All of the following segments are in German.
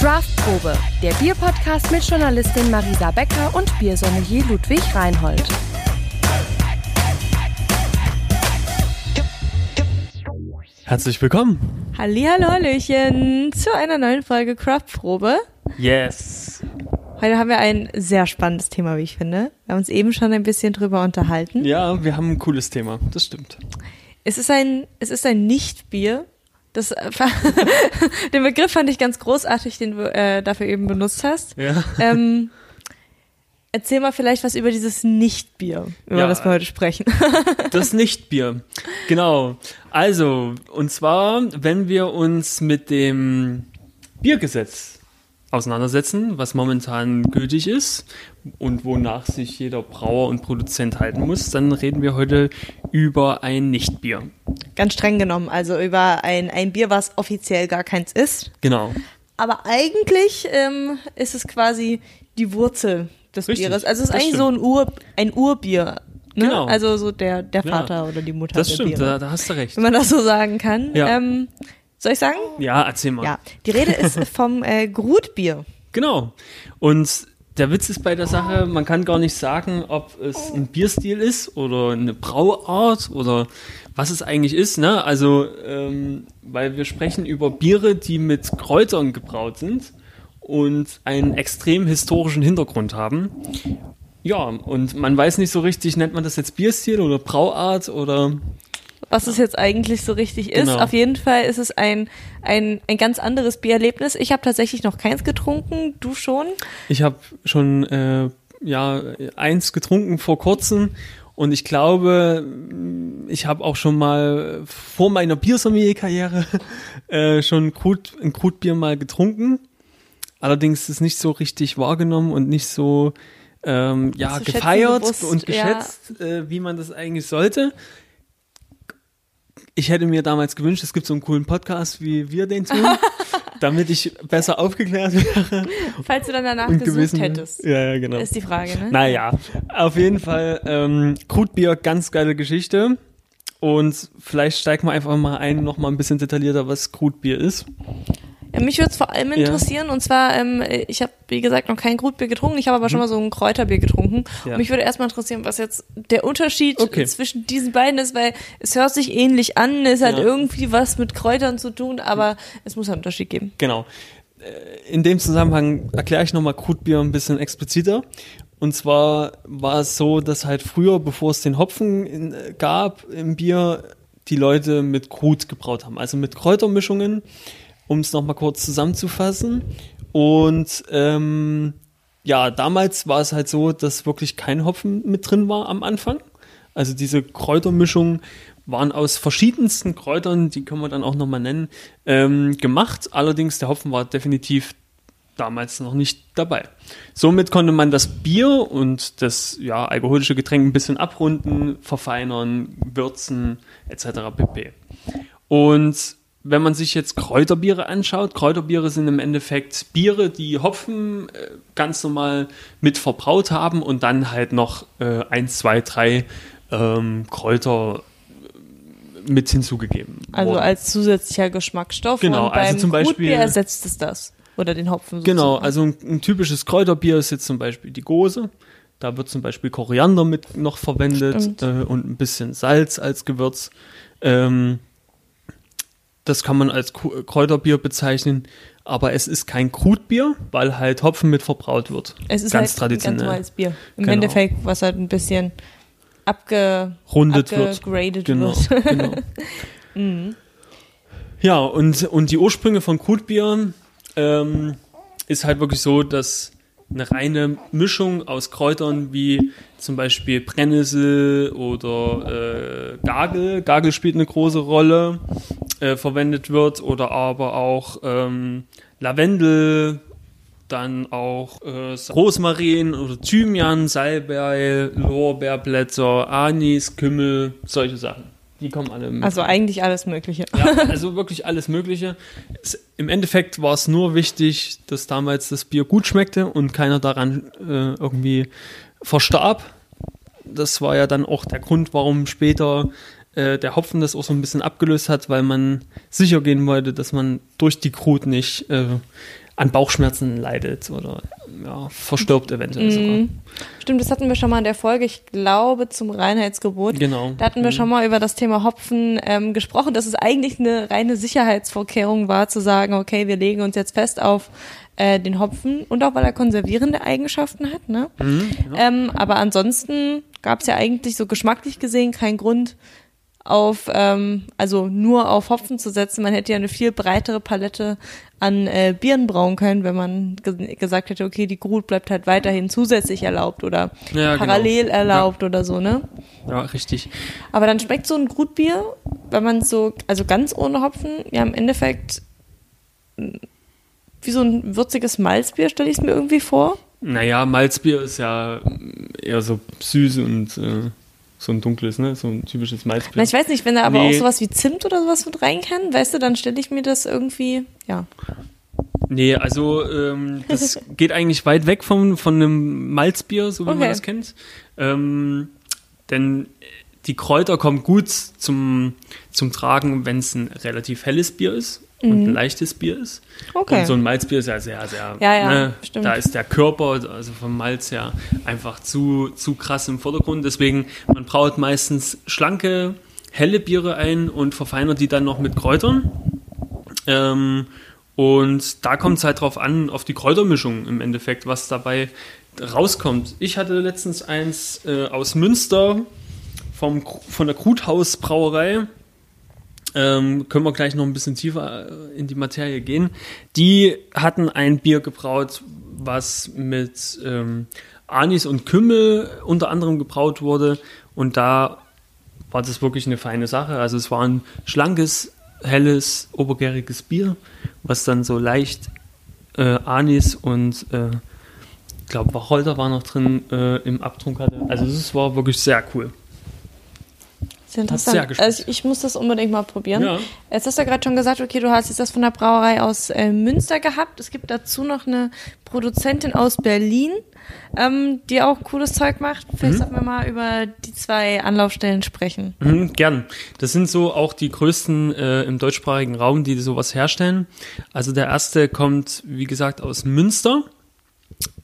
Craftprobe, der Bierpodcast mit Journalistin Marisa Becker und Biersommelier Ludwig Reinhold. Herzlich willkommen. Hallihallo, Hallöchen zu einer neuen Folge Craftprobe. Yes. Heute haben wir ein sehr spannendes Thema, wie ich finde. Wir haben uns eben schon ein bisschen drüber unterhalten. Ja, wir haben ein cooles Thema. Das stimmt. Es ist ein, es ist ein Nicht-Bier. Das, äh, den Begriff fand ich ganz großartig, den du äh, dafür eben benutzt hast. Ja. Ähm, erzähl mal vielleicht was über dieses Nicht-Bier, über Ja. das wir heute sprechen. Das Nichtbier. Genau. Also, und zwar, wenn wir uns mit dem Biergesetz auseinandersetzen, was momentan gültig ist und wonach sich jeder Brauer und Produzent halten muss, dann reden wir heute über ein Nichtbier. Ganz streng genommen, also über ein, ein Bier, was offiziell gar keins ist. Genau. Aber eigentlich ähm, ist es quasi die Wurzel des Richtig, Bieres. Also es ist eigentlich so ein, Ur, ein Urbier. Ne? Genau. Also so der, der Ja. Vater oder die Mutter Das stimmt, da, da hast du recht. Wenn man das so sagen kann. Ja. Ähm, soll ich sagen? Ja, erzähl mal. Ja. Die Rede ist vom äh, Grutbier. Genau. Und der Witz ist bei der Sache, man kann gar nicht sagen, ob es ein Bierstil ist oder eine Brauart oder was es eigentlich ist. Ne? Also, ähm, weil wir sprechen über Biere, die mit Kräutern gebraut sind und einen extrem historischen Hintergrund haben. Ja, und man weiß nicht so richtig, nennt man das jetzt Bierstil oder Brauart oder was es jetzt eigentlich so richtig ist. Genau. Auf jeden Fall ist es ein, ein, ein ganz anderes Biererlebnis. Ich habe tatsächlich noch keins getrunken, du schon. Ich habe schon äh, ja eins getrunken vor kurzem und ich glaube, ich habe auch schon mal vor meiner Biersommelier-Karriere äh, schon Krut, ein Krutbier mal getrunken. Allerdings ist es nicht so richtig wahrgenommen und nicht so ähm, ja gefeiert gewusst, und ja. geschätzt, äh, wie man das eigentlich sollte. Ich hätte mir damals gewünscht, es gibt so einen coolen Podcast, wie wir den tun, damit ich besser aufgeklärt wäre. Falls du dann danach und gesucht gewesen hättest, Ja, ja, genau. ist die Frage, ne? Naja, auf jeden Fall ähm, Krutbier, ganz geile Geschichte. Und vielleicht steigen wir einfach mal ein, noch mal ein bisschen detaillierter, was Krutbier ist. Ja, mich würde es vor allem Ja. interessieren, und zwar, ähm, ich habe, wie gesagt, noch kein Grutbier getrunken, ich habe aber schon mal so ein Kräuterbier getrunken. Mhm. Ja. Und mich würde erstmal interessieren, was jetzt der Unterschied Okay. zwischen diesen beiden ist, weil es hört sich ähnlich an, es hat Ja. irgendwie was mit Kräutern zu tun, aber es muss einen Unterschied geben. Genau. Äh, In dem Zusammenhang erkläre ich nochmal Krutbier ein bisschen expliziter. Und zwar war es so, dass halt früher, bevor es den Hopfen äh, gab im Bier, die Leute mit Krut gebraut haben, also mit Kräutermischungen, um es nochmal kurz zusammenzufassen. Und ähm, ja, damals war es halt so, dass wirklich kein Hopfen mit drin war am Anfang. Also diese Kräutermischungen waren aus verschiedensten Kräutern, die können wir dann auch nochmal nennen, ähm, gemacht. Allerdings der Hopfen war definitiv damals noch nicht dabei. Somit konnte man das Bier und das ja, alkoholische Getränk ein bisschen abrunden, verfeinern, würzen etc. pp. Und wenn man sich jetzt Kräuterbiere anschaut, Kräuterbiere sind im Endeffekt Biere, die Hopfen äh, ganz normal mit verbraut haben und dann halt noch äh, eins, zwei, drei ähm, Kräuter äh, mit hinzugegeben. Also wurden. als zusätzlicher Geschmacksstoff. Genau, und beim also zum Beispiel- Grutbier ersetzt es das. Oder den Hopfen. Genau, sozusagen. also ein, ein typisches Kräuterbier ist jetzt zum Beispiel die Gose. Da wird zum Beispiel Koriander mit noch verwendet äh, und ein bisschen Salz als Gewürz. Ähm, das kann man als Kräuterbier bezeichnen, aber es ist kein Krutbier, weil halt Hopfen mit verbraut wird. Es ist ganz halt traditionell. ein ganz normales Bier. Im Genau. Endeffekt, was halt ein bisschen abge, Rundet wird. Genau, wird. genau. Mhm. Ja, und, und die Ursprünge von Krutbier ähm, ist halt wirklich so, dass eine reine Mischung aus Kräutern wie zum Beispiel Brennnessel oder äh, Gagel, Gagel spielt eine große Rolle, äh, verwendet wird oder aber auch ähm, Lavendel, dann auch äh, Rosmarin oder Thymian, Salbei, Lorbeerblätter, Anis, Kümmel, solche Sachen. Die kommen alle mit Also eigentlich alles Mögliche. ja, also wirklich alles Mögliche. Es, Im Endeffekt war es nur wichtig, dass damals das Bier gut schmeckte und keiner daran äh, irgendwie verstarb. Das war ja dann auch der Grund, warum später äh, der Hopfen das auch so ein bisschen abgelöst hat, weil man sicher gehen wollte, dass man durch die Krut nicht äh, an Bauchschmerzen leidet oder ja, verstirbt eventuell sogar. Mhm. Stimmt, das hatten wir schon mal in der Folge, ich glaube, zum Reinheitsgebot. Genau. Da hatten wir Mhm. schon mal über das Thema Hopfen ähm, gesprochen, dass es eigentlich eine reine Sicherheitsvorkehrung war, zu sagen, okay, wir legen uns jetzt fest auf äh, den Hopfen und auch weil er konservierende Eigenschaften hat, ne? Mhm, ja. Ähm, aber ansonsten gab es ja eigentlich so geschmacklich gesehen keinen Grund auf, ähm, also nur auf Hopfen zu setzen. Man hätte ja eine viel breitere Palette an äh, Bieren brauen können, wenn man ge gesagt hätte, okay, die Grut bleibt halt weiterhin zusätzlich erlaubt oder Ja, genau. parallel erlaubt oder so, ne? ja, richtig. Aber dann schmeckt so ein Grutbier, wenn man so, also ganz ohne Hopfen, ja im Endeffekt wie so ein würziges Malzbier, stelle ich es mir irgendwie vor. Naja, Malzbier ist ja eher so süß und äh, so ein dunkles, ne? So ein typisches Malzbier. Na, ich weiß nicht, wenn da aber Nee. auch sowas wie Zimt oder sowas mit rein kann, weißt du, dann stelle ich mir das irgendwie, ja. Nee, also ähm, das geht eigentlich weit weg vom, von einem Malzbier, so wie Okay. man das kennt. Ähm, denn die Kräuter kommen gut zum, zum Tragen, wenn es ein relativ helles Bier ist und ein leichtes Bier ist. Mhm. Okay. Und so ein Malzbier ist ja sehr, sehr, Ja, ja, ne, da ist der Körper, also vom Malz her, einfach zu, zu krass im Vordergrund. Deswegen, man braut meistens schlanke, helle Biere ein und verfeinert die dann noch mit Kräutern. Ähm, und da kommt es halt drauf an, auf die Kräutermischung im Endeffekt, was dabei rauskommt. Ich hatte letztens eins äh, aus Münster vom, von der Kruthaus Brauerei. Ähm, können wir gleich noch ein bisschen tiefer äh, in die Materie gehen. Die hatten ein Bier gebraut, was mit ähm, Anis und Kümmel unter anderem gebraut wurde. Und da war das wirklich eine feine Sache. Also es war ein schlankes, helles, obergäriges Bier, was dann so leicht äh, Anis und äh, ich glaube Wacholder war noch drin äh, im Abtrunk hatte. Also es war wirklich sehr cool. Sehr sehr interessant. geschmeckt. Also ich, ich muss das unbedingt mal probieren. Ja. Jetzt hast du ja gerade schon gesagt, okay, du hast jetzt das von der Brauerei aus äh, Münster gehabt. Es gibt dazu noch eine Produzentin aus Berlin, ähm, die auch cooles Zeug macht. Vielleicht sollten wir mal über die zwei Anlaufstellen sprechen. Mhm, gern. Das sind so auch die größten äh, im deutschsprachigen Raum, die sowas herstellen. Also der erste kommt, wie gesagt, aus Münster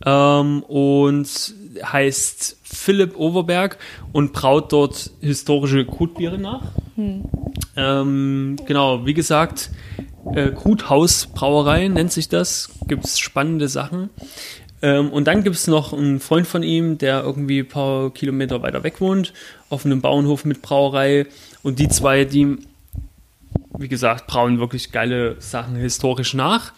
ähm, und heißt Philipp Overberg und braut dort historische Krutbiere nach. Ähm, genau, wie gesagt, äh, Kruthausbrauerei nennt sich das. Gibt es spannende Sachen. Ähm, und dann gibt es noch einen Freund von ihm, der irgendwie ein paar Kilometer weiter weg wohnt, auf einem Bauernhof mit Brauerei. Und die zwei, die, wie gesagt, brauen wirklich geile Sachen historisch nach.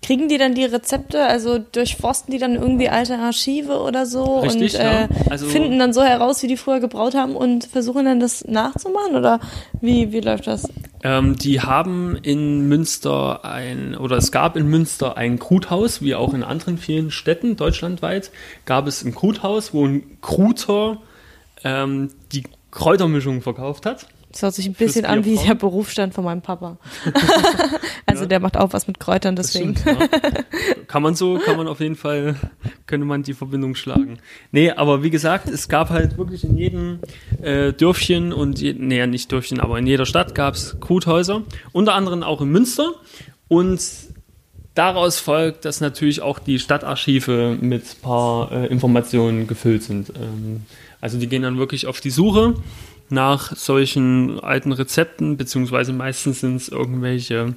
Kriegen die dann die Rezepte, also durchforsten die dann irgendwie alte Archive oder so Richtig, und äh, ja. Also- finden dann so heraus, wie die früher gebraut haben und versuchen dann das nachzumachen oder wie, wie läuft das? Ähm, die haben in Münster ein, oder es gab in Münster ein Kruthaus, wie auch in anderen vielen Städten deutschlandweit, gab es ein Kruthaus, wo ein Kruter ähm, die Kräutermischung verkauft hat. Das hört sich ein bisschen an wie der Berufsstand von meinem Papa. also Ja. der macht auch was mit Kräutern, deswegen. stimmt, ja. Kann man so, kann man auf jeden Fall, könnte man die Verbindung schlagen. Nee, aber wie gesagt, es gab halt wirklich in jedem äh, Dörfchen und, je, nee, nicht Dörfchen, aber in jeder Stadt gab es Kruthäuser, unter anderem auch in Münster. Und daraus folgt, dass natürlich auch die Stadtarchive mit ein paar äh, Informationen gefüllt sind. Ähm, also die gehen dann wirklich auf die Suche nach solchen alten Rezepten, beziehungsweise meistens sind es irgendwelche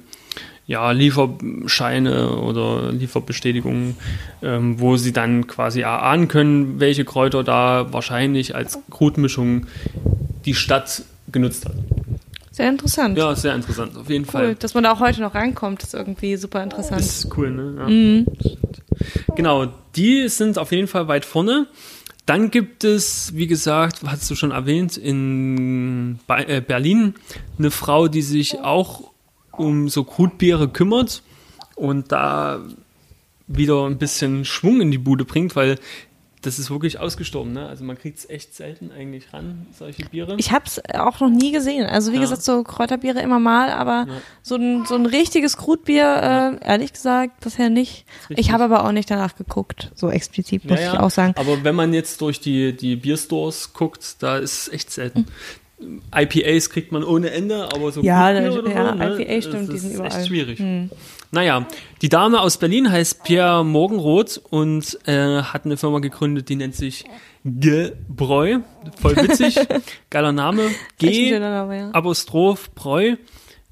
ja, Lieferscheine oder Lieferbestätigungen, ähm, wo sie dann quasi erahnen können, welche Kräuter da wahrscheinlich als Krutmischung die Stadt genutzt hat. Sehr interessant. Ja, sehr interessant, auf jeden cool. Fall. Dass man da auch heute noch rankommt, ist irgendwie super interessant. Das ist cool, ne? Ja. Mhm. Genau, die sind auf jeden Fall weit vorne. Dann gibt es, wie gesagt, hast du schon erwähnt, in äh, Berlin eine Frau, die sich auch um so Krutbiere kümmert und da wieder ein bisschen Schwung in die Bude bringt, weil das ist wirklich ausgestorben. Ne? Also man kriegt es echt selten eigentlich ran, solche Biere. Ich habe es auch noch nie gesehen. Also wie Ja. gesagt, so Kräuterbiere immer mal, aber so, ein, so ein richtiges Krutbier, äh, ehrlich gesagt, bisher nicht. Ich habe aber auch nicht danach geguckt, so explizit, muss Ja, ich ja. auch sagen. Aber wenn man jetzt durch die, die Bierstores guckt, da ist es echt selten. IPAs kriegt man ohne Ende, aber so Ja, oder ja, so, ne, IPA stimmt, das die sind überall. Hm. echt schwierig. Naja, die Dame aus Berlin heißt Pierre Morgenroth und äh, hat eine Firma gegründet, die nennt sich Gebräu. Voll witzig, geiler Name. G Name, ja. Apostroph Bräu. Ähm,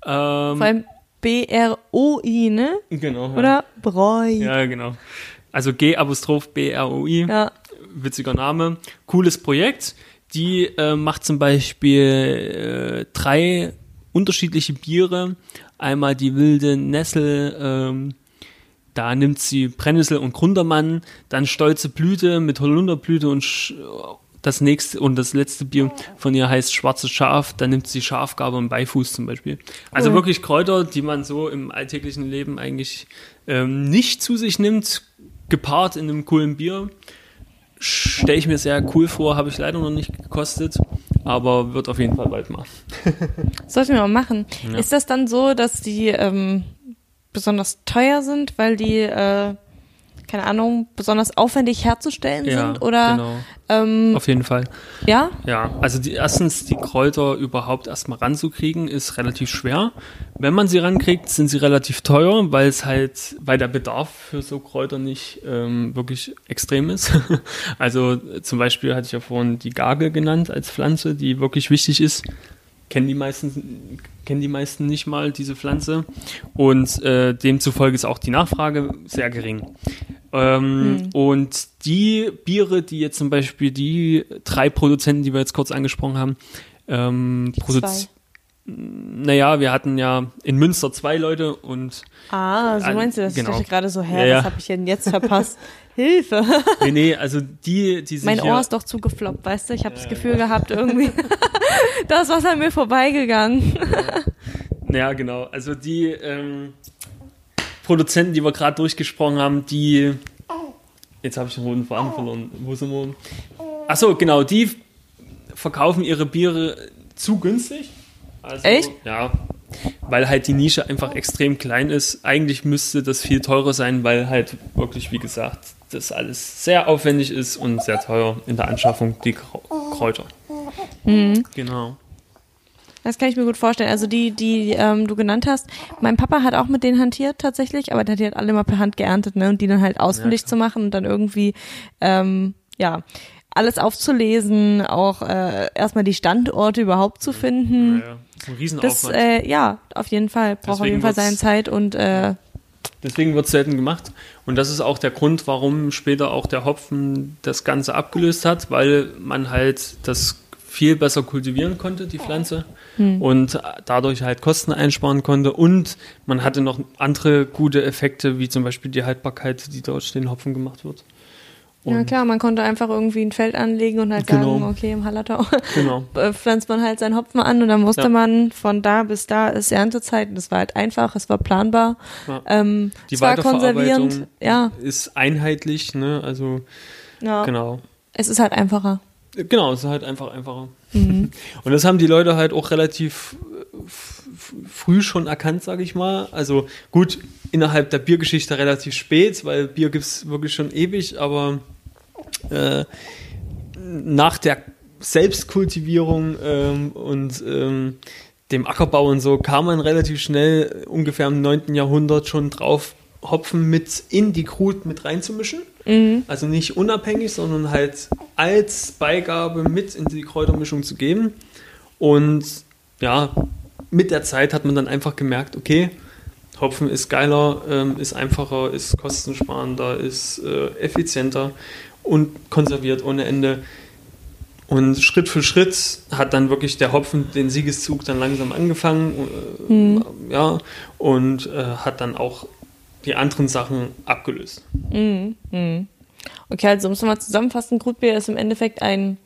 Vor allem B-R-O-I, ne? genau. ja. Oder Bräu. Ja, genau. Also G Apostroph B R O I. Ja. witziger Name. Cooles Projekt. Die äh, macht zum Beispiel äh, drei unterschiedliche Biere. Einmal die wilde Nessel, ähm, da nimmt sie Brennnessel und Grundermann, dann stolze Blüte mit Holunderblüte und sch das nächste und das letzte Bier von ihr heißt schwarzes Schaf, da nimmt sie Schafgabe und Beifuß zum Beispiel. Also Cool. wirklich Kräuter, die man so im alltäglichen Leben eigentlich ähm, nicht zu sich nimmt, gepaart in einem coolen Bier stelle ich mir sehr cool vor, habe ich leider noch nicht gekostet, aber wird auf jeden Fall bald mal. Sollten wir mal machen. Ja. Ist das dann so, dass die ähm, besonders teuer sind, weil die, äh, keine Ahnung, besonders aufwendig herzustellen sind? Oder genau, ähm, auf jeden Fall. ja? Ja, also die, erstens die Kräuter überhaupt erstmal ranzukriegen, ist relativ schwer. Wenn man sie rankriegt, sind sie relativ teuer, weil es halt, weil der Bedarf für so Kräuter nicht ähm, wirklich extrem ist. also äh, zum Beispiel hatte ich ja vorhin die Gage genannt als Pflanze, die wirklich wichtig ist. Kennen die meisten, kennen die meisten nicht mal diese Pflanze. Und äh, demzufolge ist auch die Nachfrage sehr gering. Ähm, Und die Biere, die jetzt zum Beispiel die drei Produzenten, die wir jetzt kurz angesprochen haben, ähm, produzieren. Naja, wir hatten ja in Münster zwei Leute und Ah, so meinst du das? genau. Ich dachte gerade so, hä, Ja, ja. was habe ich denn jetzt verpasst? Hilfe! nee, nee, also die, die sich Mein ja, Ohr ist doch zugefloppt, weißt du? Ich habe das Gefühl gehabt, irgendwie, da ist was an mir vorbeigegangen. Ja, genau. Also die ähm, Produzenten, die wir gerade durchgesprochen haben, die. Jetzt habe ich den roten Faden verloren. Wo sind wir? Achso, genau, die verkaufen ihre Biere zu günstig. Also, Echt? Ja. Weil halt die Nische einfach extrem klein ist. Eigentlich müsste das viel teurer sein, weil halt wirklich, wie gesagt, das alles sehr aufwendig ist und sehr teuer in der Anschaffung, die Kräuter. Mhm. Genau. Das kann ich mir gut vorstellen. Also die, die ähm, du genannt hast, mein Papa hat auch mit denen hantiert tatsächlich, aber der hat die halt alle mal per Hand geerntet, ne? Und die dann halt ausfindig zu machen und dann irgendwie, ähm, ja, alles aufzulesen, auch äh, erstmal die Standorte überhaupt zu finden. Naja, das ist ein Das, Riesenaufwand. äh, ja, auf jeden Fall. Braucht auf jeden Fall seine Zeit und äh, Deswegen wird es selten gemacht. Und das ist auch der Grund, warum später auch der Hopfen das Ganze abgelöst hat, weil man halt das viel besser kultivieren konnte, die Pflanze, und dadurch halt Kosten einsparen konnte. Und man hatte noch andere gute Effekte, wie zum Beispiel die Haltbarkeit, die durch den Hopfen gemacht wird. Ja Und- klar, man konnte einfach irgendwie ein Feld anlegen und halt Genau. sagen, okay, im Hallertau Genau. äh, pflanzt man halt seinen Hopfen an und dann wusste Ja. man, von da bis da ist Erntezeit. Und Das war halt einfach, es war planbar. Ja. Ähm, Die es war konservierend. Ja, ist einheitlich, ne? Also ja. genau. Es ist halt einfacher. Genau, es ist halt einfach einfacher. Mhm. Und das haben die Leute halt auch relativ äh, früh schon erkannt, sage ich mal. Also gut, innerhalb der Biergeschichte relativ spät, weil Bier gibt es wirklich schon ewig, aber äh, nach der Selbstkultivierung ähm, und ähm, dem Ackerbau und so kam man relativ schnell, ungefähr im 9. Jahrhundert schon drauf, Hopfen mit in die Krut mit reinzumischen. Also nicht unabhängig, sondern halt als Beigabe mit in die Kräutermischung zu geben. Und ja, mit der Zeit hat man dann einfach gemerkt, okay, Hopfen ist geiler, ähm, ist einfacher, ist kostensparender, ist äh, effizienter und konserviert ohne Ende. Und Schritt für Schritt hat dann wirklich der Hopfen den Siegeszug dann langsam angefangen, äh, ja, und äh, hat dann auch die anderen Sachen abgelöst. Mhm. Mhm. Okay, also um es nochmal zusammenfassen, Krutbier ist im Endeffekt ein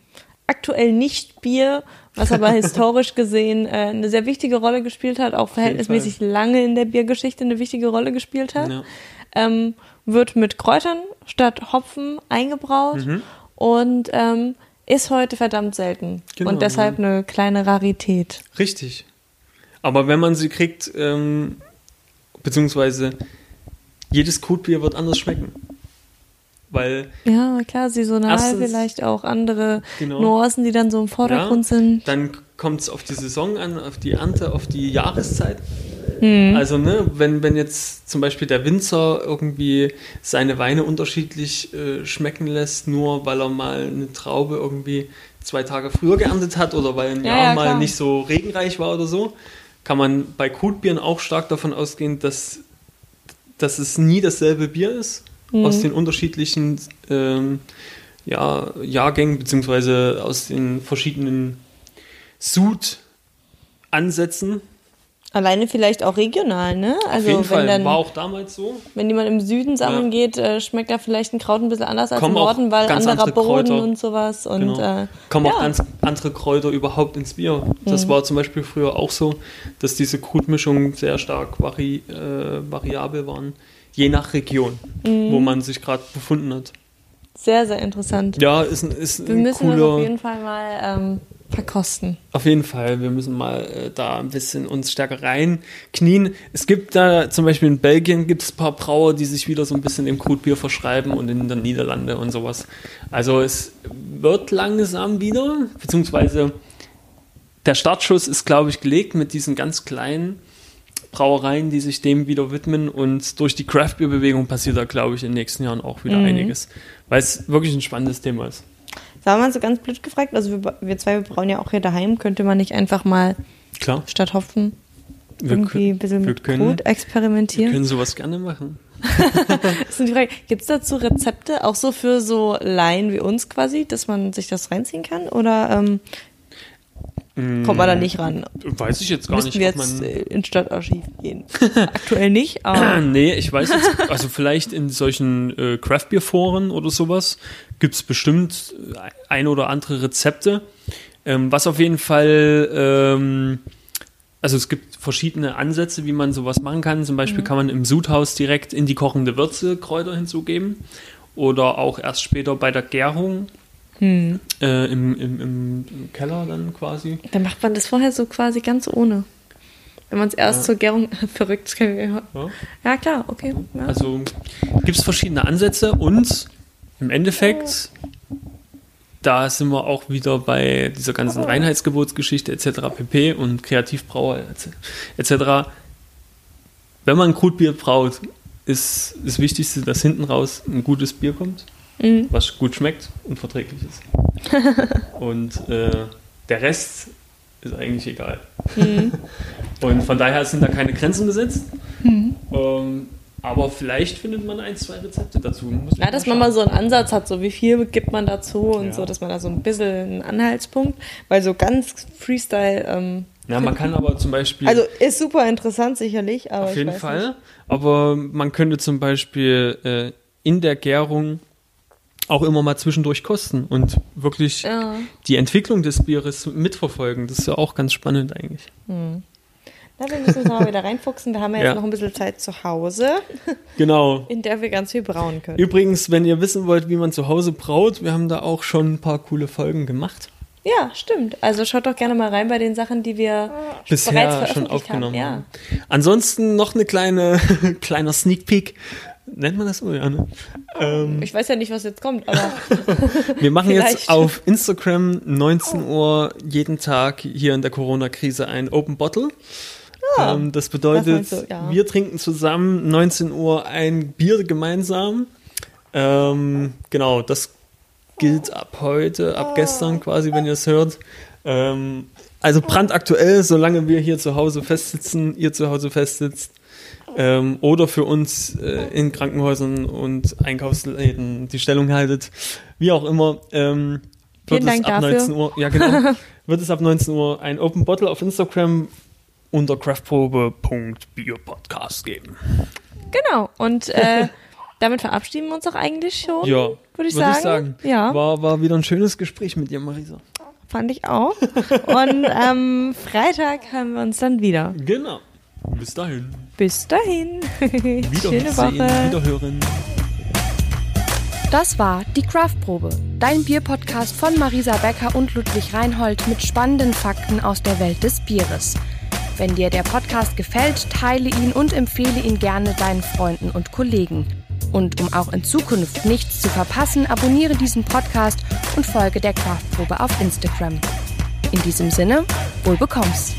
aktuell nicht Bier, was aber historisch gesehen äh, eine sehr wichtige Rolle gespielt hat, auch verhältnismäßig lange in der Biergeschichte eine wichtige Rolle gespielt hat. Ja. Ähm, wird mit Kräutern statt Hopfen eingebraut Mhm. und ähm, ist heute verdammt selten Genau, und deshalb eine kleine Rarität. Richtig. Aber wenn man sie kriegt, ähm, beziehungsweise jedes Kotbier wird anders schmecken. Weil Ja, klar, saisonal Erstens- vielleicht auch andere Genau. Nuancen, die dann so im Vordergrund sind. dann kommt es auf die Saison an, auf die Ernte, auf die Jahreszeit. Mhm. Also, ne, wenn, wenn jetzt zum Beispiel der Winzer irgendwie seine Weine unterschiedlich äh, schmecken lässt, nur weil er mal eine Traube irgendwie zwei Tage früher geerntet hat oder weil ein Ja, Jahr ja, mal nicht so regenreich war oder so, kann man bei Kotbieren auch stark davon ausgehen, dass, dass es nie dasselbe Bier ist, Mhm. aus den unterschiedlichen ähm, ja, Jahrgängen, beziehungsweise aus den verschiedenen Sud-Ansätzen. Alleine vielleicht auch regional, ne? Also Auf jeden Fall, wenn dann, war auch damals so. wenn jemand im Süden sammeln geht, äh, schmeckt da vielleicht ein Kraut ein bisschen anders als Kommen im auch Norden, weil anderer andere Boden Kräuter. und sowas. Und Genau. äh, Kommen auch ja. ganz andere Kräuter überhaupt ins Bier. Das Mhm. war zum Beispiel früher auch so, dass diese Krutmischungen sehr stark vari äh, variabel waren, je nach Region, Mhm. wo man sich gerade befunden hat. sehr, sehr interessant. Ja, ist ein, ist Wir ein müssen das cooler. auf jeden Fall mal ähm, verkosten. Auf jeden Fall, wir müssen mal äh, da ein bisschen uns stärker reinknien. Es gibt da zum Beispiel in Belgien gibt es ein paar Brauer, die sich wieder so ein bisschen dem Krutbier verschreiben und in den Niederlande und sowas. Also es wird langsam wieder, beziehungsweise der Startschuss ist, glaube ich, gelegt mit diesen ganz kleinen Brauereien, die sich dem wieder widmen und durch die Craft-Bier-Bewegung passiert da, glaube ich, in den nächsten Jahren auch wieder Mhm. einiges, weil es wirklich ein spannendes Thema ist. Sagen wir mal so ganz blöd gefragt, also wir, wir zwei, wir brauen ja auch hier daheim, könnte man nicht einfach mal Klar, statt Hopfen wir, irgendwie ein bisschen wir mit können- Brot wir experimentieren? können sowas gerne machen. Das ist die Frage. Gibt es dazu Rezepte, auch so für so Laien wie uns quasi, dass man sich das reinziehen kann? Oder ähm, kommt man da nicht ran? Weiß ich jetzt gar Müssten nicht, wir ob jetzt äh, ins Stadtarchiv gehen? Aktuell nicht, aber nee, ich weiß jetzt, also vielleicht in solchen äh, Craft-Bier-Foren oder sowas gibt es bestimmt äh, ein oder andere Rezepte. Ähm, was auf jeden Fall, ähm, also es gibt verschiedene Ansätze, wie man sowas machen kann. Zum Beispiel kann man im Sudhaus direkt in die kochende Würze Kräuter hinzugeben oder auch erst später bei der Gärung hm. äh, im, im, im, Keller dann quasi. dann macht man das vorher so quasi ganz ohne. Wenn man es erst Ja. zur Gärung verrückt, das kann ich- Ja. ja klar, okay. Ja. Also gibt es verschiedene Ansätze und im Endeffekt, da sind wir auch wieder bei dieser ganzen Reinheitsgebotsgeschichte etc. pp. und Kreativbrauer etc. Wenn man Krutbier braut, ist das Wichtigste, dass hinten raus ein gutes Bier kommt, Mhm. was gut schmeckt und verträglich ist. und äh, der Rest ist eigentlich egal. Mhm. Und von daher sind da keine Grenzen gesetzt. Mhm. Ähm, aber vielleicht findet man ein, zwei Rezepte dazu. Ja, dass man mal so einen Ansatz hat, so wie viel gibt man dazu und Ja. so, dass man da so ein bisschen einen Anhaltspunkt, weil so ganz Freestyle, ähm, Ja, man kann aber zum Beispiel. also ist super interessant sicherlich, aber auf jeden Fall. Nicht. Aber man könnte zum Beispiel äh, in der Gärung auch immer mal zwischendurch kosten und wirklich Ja. die Entwicklung des Bieres mitverfolgen. Das ist ja auch ganz spannend eigentlich. Na, wir müssen uns mal wieder reinfuchsen, da haben wir jetzt Ja. noch ein bisschen Zeit zu Hause, Genau. in der wir ganz viel brauen können. Übrigens, wenn ihr wissen wollt, wie man zu Hause braut, wir haben da auch schon ein paar coole Folgen gemacht. Ja, stimmt. Also schaut doch gerne mal rein bei den Sachen, die wir Bisher bereits schon veröffentlicht aufgenommen haben. haben. Ansonsten noch eine kleine, kleiner Sneak Peek. Nennt man das so, ja, ne? Ähm. Ich weiß ja nicht, was jetzt kommt, aber Wir machen jetzt auf Instagram 19 Uhr jeden Tag hier in der Corona-Krise ein Open Bottle. Ja, ähm, das das bedeutet, du, ja. wir trinken zusammen 19 Uhr ein Bier gemeinsam. Ähm, genau, das gilt ab heute, ab gestern quasi, wenn ihr es hört. Ähm, also brandaktuell, solange wir hier zu Hause festsitzen, ihr zu Hause festsitzt. Ähm, oder für uns äh, in Krankenhäusern und Einkaufsläden die Stellung haltet, wie auch immer. Ähm, wird Vielen es Dank ab dafür. 19 Uhr, ja genau, wird es ab 19 Uhr ein Open Bottle auf Instagram unter craftprobe.bierpodcast geben. genau. Und äh, damit verabschieden wir uns auch eigentlich schon. Ja, Würde ich würd sagen. Ja. War, war wieder ein schönes Gespräch mit dir, Marisa. Fand ich auch. Und am Freitag haben wir uns dann wieder. Genau. Bis dahin. Bis dahin. Schöne Woche. Wiederhören. Das war die Craftprobe, dein Bierpodcast von Marisa Becker und Ludwig Reinhold mit spannenden Fakten aus der Welt des Bieres. Wenn dir der Podcast gefällt, teile ihn und empfehle ihn gerne deinen Freunden und Kollegen. Und um auch in Zukunft nichts zu verpassen, abonniere diesen Podcast und folge der Craftprobe auf Instagram. In diesem Sinne, wohl bekommst.